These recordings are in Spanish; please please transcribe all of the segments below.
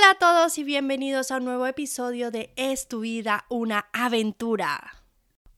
Hola a todos y bienvenidos a un nuevo episodio de Es tu vida una aventura.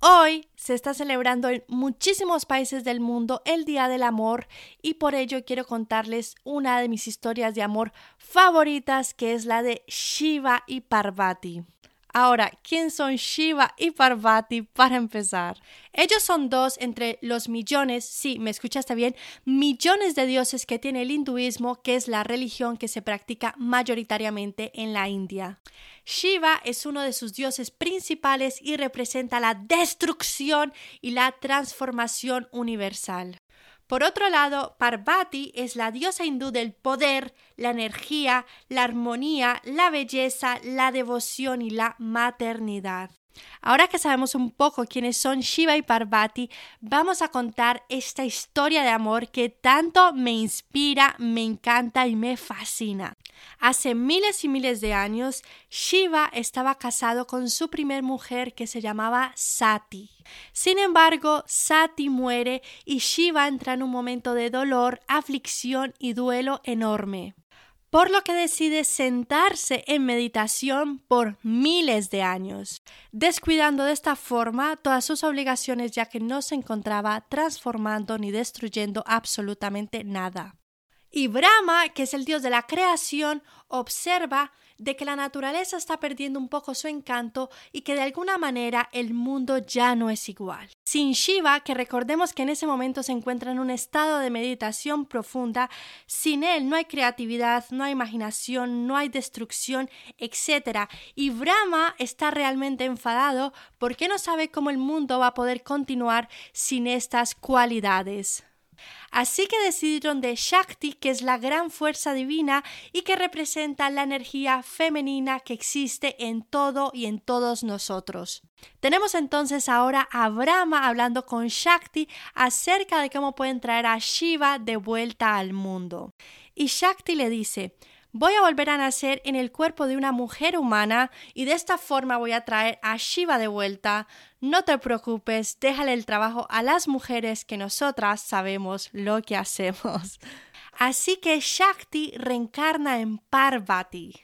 Hoy se está celebrando en muchísimos países del mundo el Día del Amor y por ello quiero contarles una de mis historias de amor favoritas que es la de Shiva y Parvati. Ahora, ¿quién son Shiva y Parvati para empezar? Ellos son dos entre los millones, sí, me escuchaste bien, millones de dioses que tiene el hinduismo, que es la religión que se practica mayoritariamente en la India. Shiva es uno de sus dioses principales y representa la destrucción y la transformación universal. Por otro lado, Parvati es la diosa hindú del poder, la energía, la armonía, la belleza, la devoción y la maternidad. Ahora que sabemos un poco quiénes son Shiva y Parvati, vamos a contar esta historia de amor que tanto me inspira, me encanta y me fascina. Hace miles y miles de años, Shiva estaba casado con su primer mujer que se llamaba Sati. Sin embargo, Sati muere y Shiva entra en un momento de dolor, aflicción y duelo enorme por lo que decide sentarse en meditación por miles de años, descuidando de esta forma todas sus obligaciones ya que no se encontraba transformando ni destruyendo absolutamente nada. Y Brahma, que es el dios de la creación, observa de que la naturaleza está perdiendo un poco su encanto y que de alguna manera el mundo ya no es igual. Sin Shiva, que recordemos que en ese momento se encuentra en un estado de meditación profunda, sin él no hay creatividad, no hay imaginación, no hay destrucción, etc. Y Brahma está realmente enfadado porque no sabe cómo el mundo va a poder continuar sin estas cualidades. Así que decidieron de Shakti, que es la gran fuerza divina y que representa la energía femenina que existe en todo y en todos nosotros. Tenemos entonces ahora a Brahma hablando con Shakti acerca de cómo pueden traer a Shiva de vuelta al mundo. Y Shakti le dice, voy a volver a nacer en el cuerpo de una mujer humana y de esta forma voy a traer a Shiva de vuelta. No te preocupes, déjale el trabajo a las mujeres que nosotras sabemos lo que hacemos. Así que Shakti reencarna en Parvati.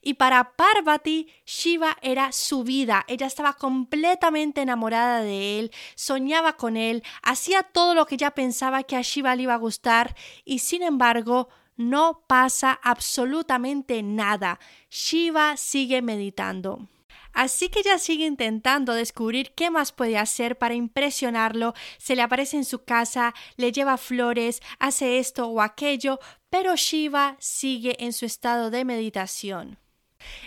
Y para Parvati, Shiva era su vida. Ella estaba completamente enamorada de él, soñaba con él, hacía todo lo que ella pensaba que a Shiva le iba a gustar y sin embargo no pasa absolutamente nada. Shiva sigue meditando. Así que ella sigue intentando descubrir qué más puede hacer para impresionarlo, se le aparece en su casa, le lleva flores, hace esto o aquello, pero Shiva sigue en su estado de meditación.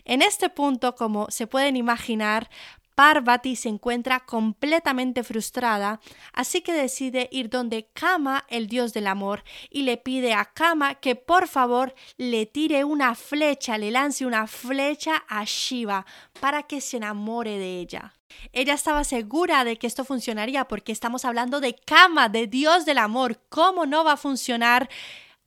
En este punto, como se pueden imaginar, Parvati se encuentra completamente frustrada, así que decide ir donde Kama, el dios del amor, y le pide a Kama que por favor le tire una flecha, le lance una flecha a Shiva para que se enamore de ella. Ella estaba segura de que esto funcionaría porque estamos hablando de Kama, de dios del amor. ¿Cómo no va a funcionar?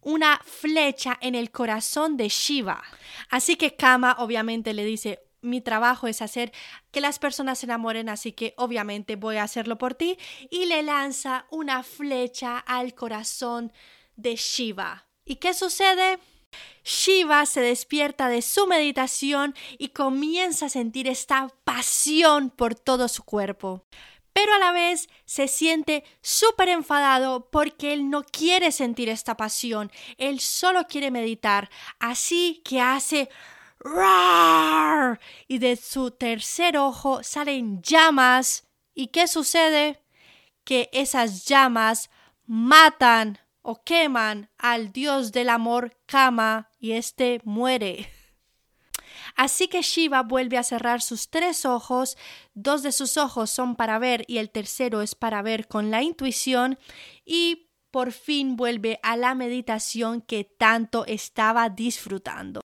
una flecha en el corazón de Shiva. Así que Kama obviamente le dice, mi trabajo es hacer que las personas se enamoren, así que obviamente voy a hacerlo por ti. Y le lanza una flecha al corazón de Shiva. ¿Y qué sucede? Shiva se despierta de su meditación y comienza a sentir esta pasión por todo su cuerpo. Pero a la vez se siente súper enfadado porque él no quiere sentir esta pasión, él solo quiere meditar. Así que hace y de su tercer ojo salen llamas. ¿Y qué sucede? Que esas llamas matan o queman al dios del amor Kama y éste muere. Así que Shiva vuelve a cerrar sus tres ojos, dos de sus ojos son para ver y el tercero es para ver con la intuición y por fin vuelve a la meditación que tanto estaba disfrutando.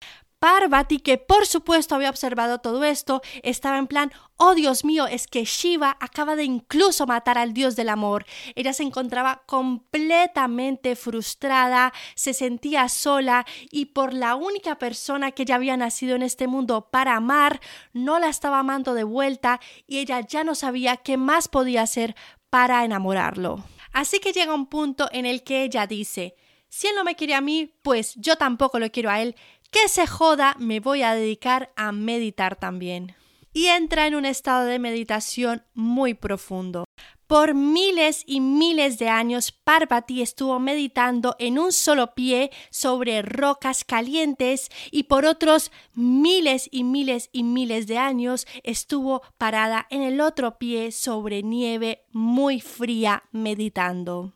Parvati, que por supuesto había observado todo esto, estaba en plan, oh Dios mío, es que Shiva acaba de incluso matar al dios del amor. Ella se encontraba completamente frustrada, se sentía sola y por la única persona que ya había nacido en este mundo para amar, no la estaba amando de vuelta y ella ya no sabía qué más podía hacer para enamorarlo. Así que llega un punto en el que ella dice, si él no me quiere a mí, pues yo tampoco lo quiero a él. Que se joda, me voy a dedicar a meditar también. Y entra en un estado de meditación muy profundo. Por miles y miles de años, Parvati estuvo meditando en un solo pie sobre rocas calientes y por otros miles y miles y miles de años estuvo parada en el otro pie sobre nieve muy fría meditando.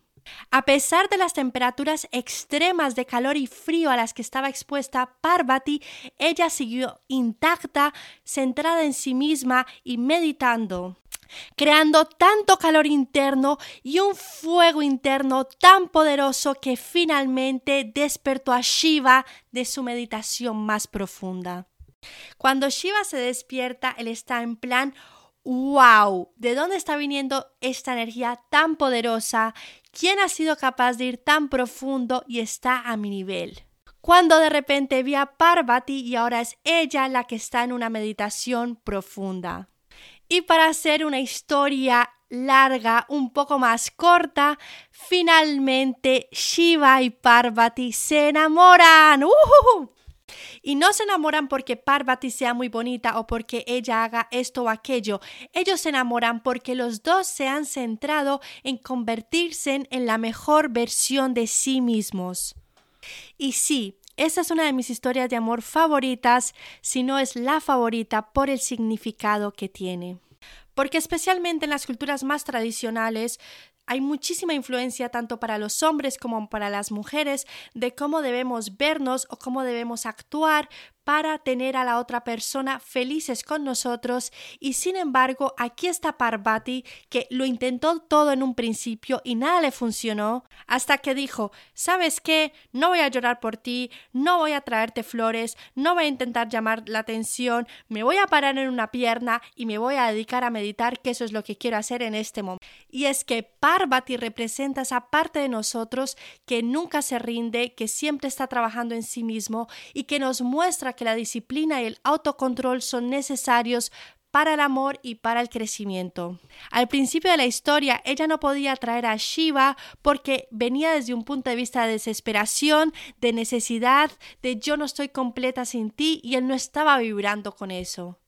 A pesar de las temperaturas extremas de calor y frío a las que estaba expuesta Parvati, ella siguió intacta, centrada en sí misma y meditando creando tanto calor interno y un fuego interno tan poderoso que finalmente despertó a Shiva de su meditación más profunda. Cuando Shiva se despierta, él está en plan, wow, ¿de dónde está viniendo esta energía tan poderosa? ¿Quién ha sido capaz de ir tan profundo y está a mi nivel? Cuando de repente vi a Parvati y ahora es ella la que está en una meditación profunda. Y para hacer una historia larga, un poco más corta, finalmente Shiva y Parvati se enamoran. Y no se enamoran porque Parvati sea muy bonita o porque ella haga esto o aquello. Ellos se enamoran porque los dos se han centrado en convertirse en la mejor versión de sí mismos. Y sí, esa es una de mis historias de amor favoritas, si no es la favorita por el significado que tiene. Porque especialmente en las culturas más tradicionales hay muchísima influencia tanto para los hombres como para las mujeres de cómo debemos vernos o cómo debemos actuar para tener a la otra persona felices con nosotros. Y sin embargo aquí está Parvati que lo intentó todo en un principio y nada le funcionó hasta que dijo sabes qué no voy a llorar por ti no voy a traerte flores no voy a intentar llamar la atención me voy a parar en una pierna y me voy a dedicar a meditar que eso es lo que quiero hacer en este momento y es que Parvati representa esa parte de nosotros que nunca se rinde que siempre está trabajando en sí mismo y que nos muestra que la disciplina y el autocontrol son necesarios para el amor y para el crecimiento. Al principio de la historia, ella no podía atraer a Shiva porque venía desde un punto de vista de desesperación, de necesidad, de yo no estoy completa sin ti y él no estaba vibrando con eso.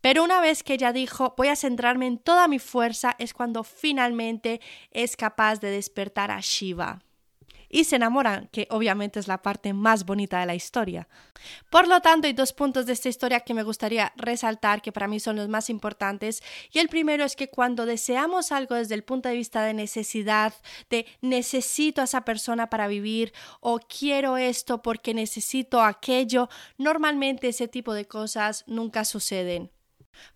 Pero una vez que ella dijo voy a centrarme en toda mi fuerza es cuando finalmente es capaz de despertar a Shiva y se enamoran, que obviamente es la parte más bonita de la historia. Por lo tanto, hay dos puntos de esta historia que me gustaría resaltar, que para mí son los más importantes. Y el primero es que cuando deseamos algo desde el punto de vista de necesidad, de necesito a esa persona para vivir o quiero esto porque necesito aquello, normalmente ese tipo de cosas nunca suceden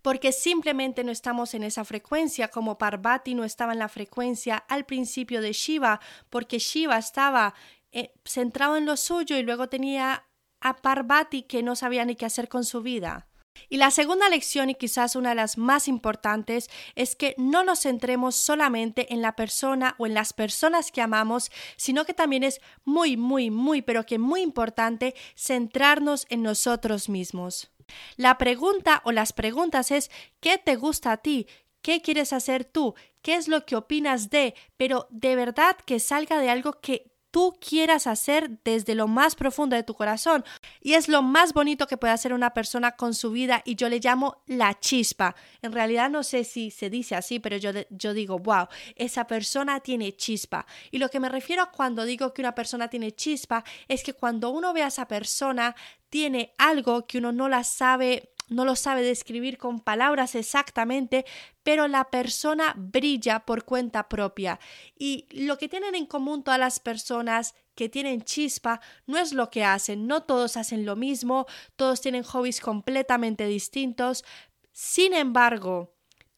porque simplemente no estamos en esa frecuencia, como Parvati no estaba en la frecuencia al principio de Shiva, porque Shiva estaba eh, centrado en lo suyo y luego tenía a Parvati que no sabía ni qué hacer con su vida. Y la segunda lección, y quizás una de las más importantes, es que no nos centremos solamente en la persona o en las personas que amamos, sino que también es muy, muy, muy, pero que muy importante centrarnos en nosotros mismos. La pregunta o las preguntas es ¿qué te gusta a ti? ¿Qué quieres hacer tú? ¿Qué es lo que opinas de? Pero de verdad que salga de algo que tú quieras hacer desde lo más profundo de tu corazón. Y es lo más bonito que puede hacer una persona con su vida y yo le llamo la chispa. En realidad no sé si se dice así, pero yo, yo digo, wow, esa persona tiene chispa. Y lo que me refiero cuando digo que una persona tiene chispa es que cuando uno ve a esa persona tiene algo que uno no la sabe no lo sabe describir con palabras exactamente, pero la persona brilla por cuenta propia. Y lo que tienen en común todas las personas que tienen chispa no es lo que hacen, no todos hacen lo mismo, todos tienen hobbies completamente distintos. Sin embargo,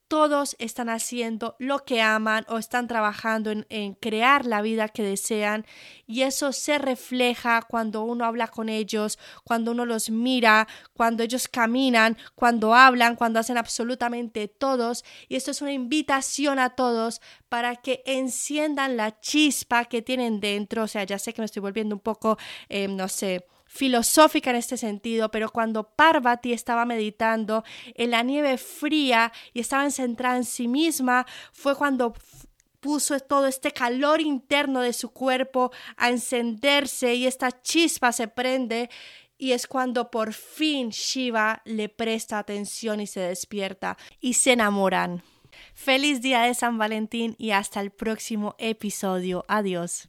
todos están haciendo lo que aman o están trabajando en, crear la vida que desean y eso se refleja cuando uno habla con ellos, cuando uno los mira, cuando ellos caminan, cuando hablan, cuando hacen absolutamente todos. Y esto es una invitación a todos para que enciendan la chispa que tienen dentro, o sea, ya sé que me estoy volviendo un poco, eh, no sé, filosófica en este sentido, pero cuando Parvati estaba meditando en la nieve fría y estaba centrada en sí misma, fue cuando puso todo este calor interno de su cuerpo a encenderse y esta chispa se prende y es cuando por fin Shiva le presta atención y se despierta y se enamoran. Feliz día de San Valentín y hasta el próximo episodio. Adiós.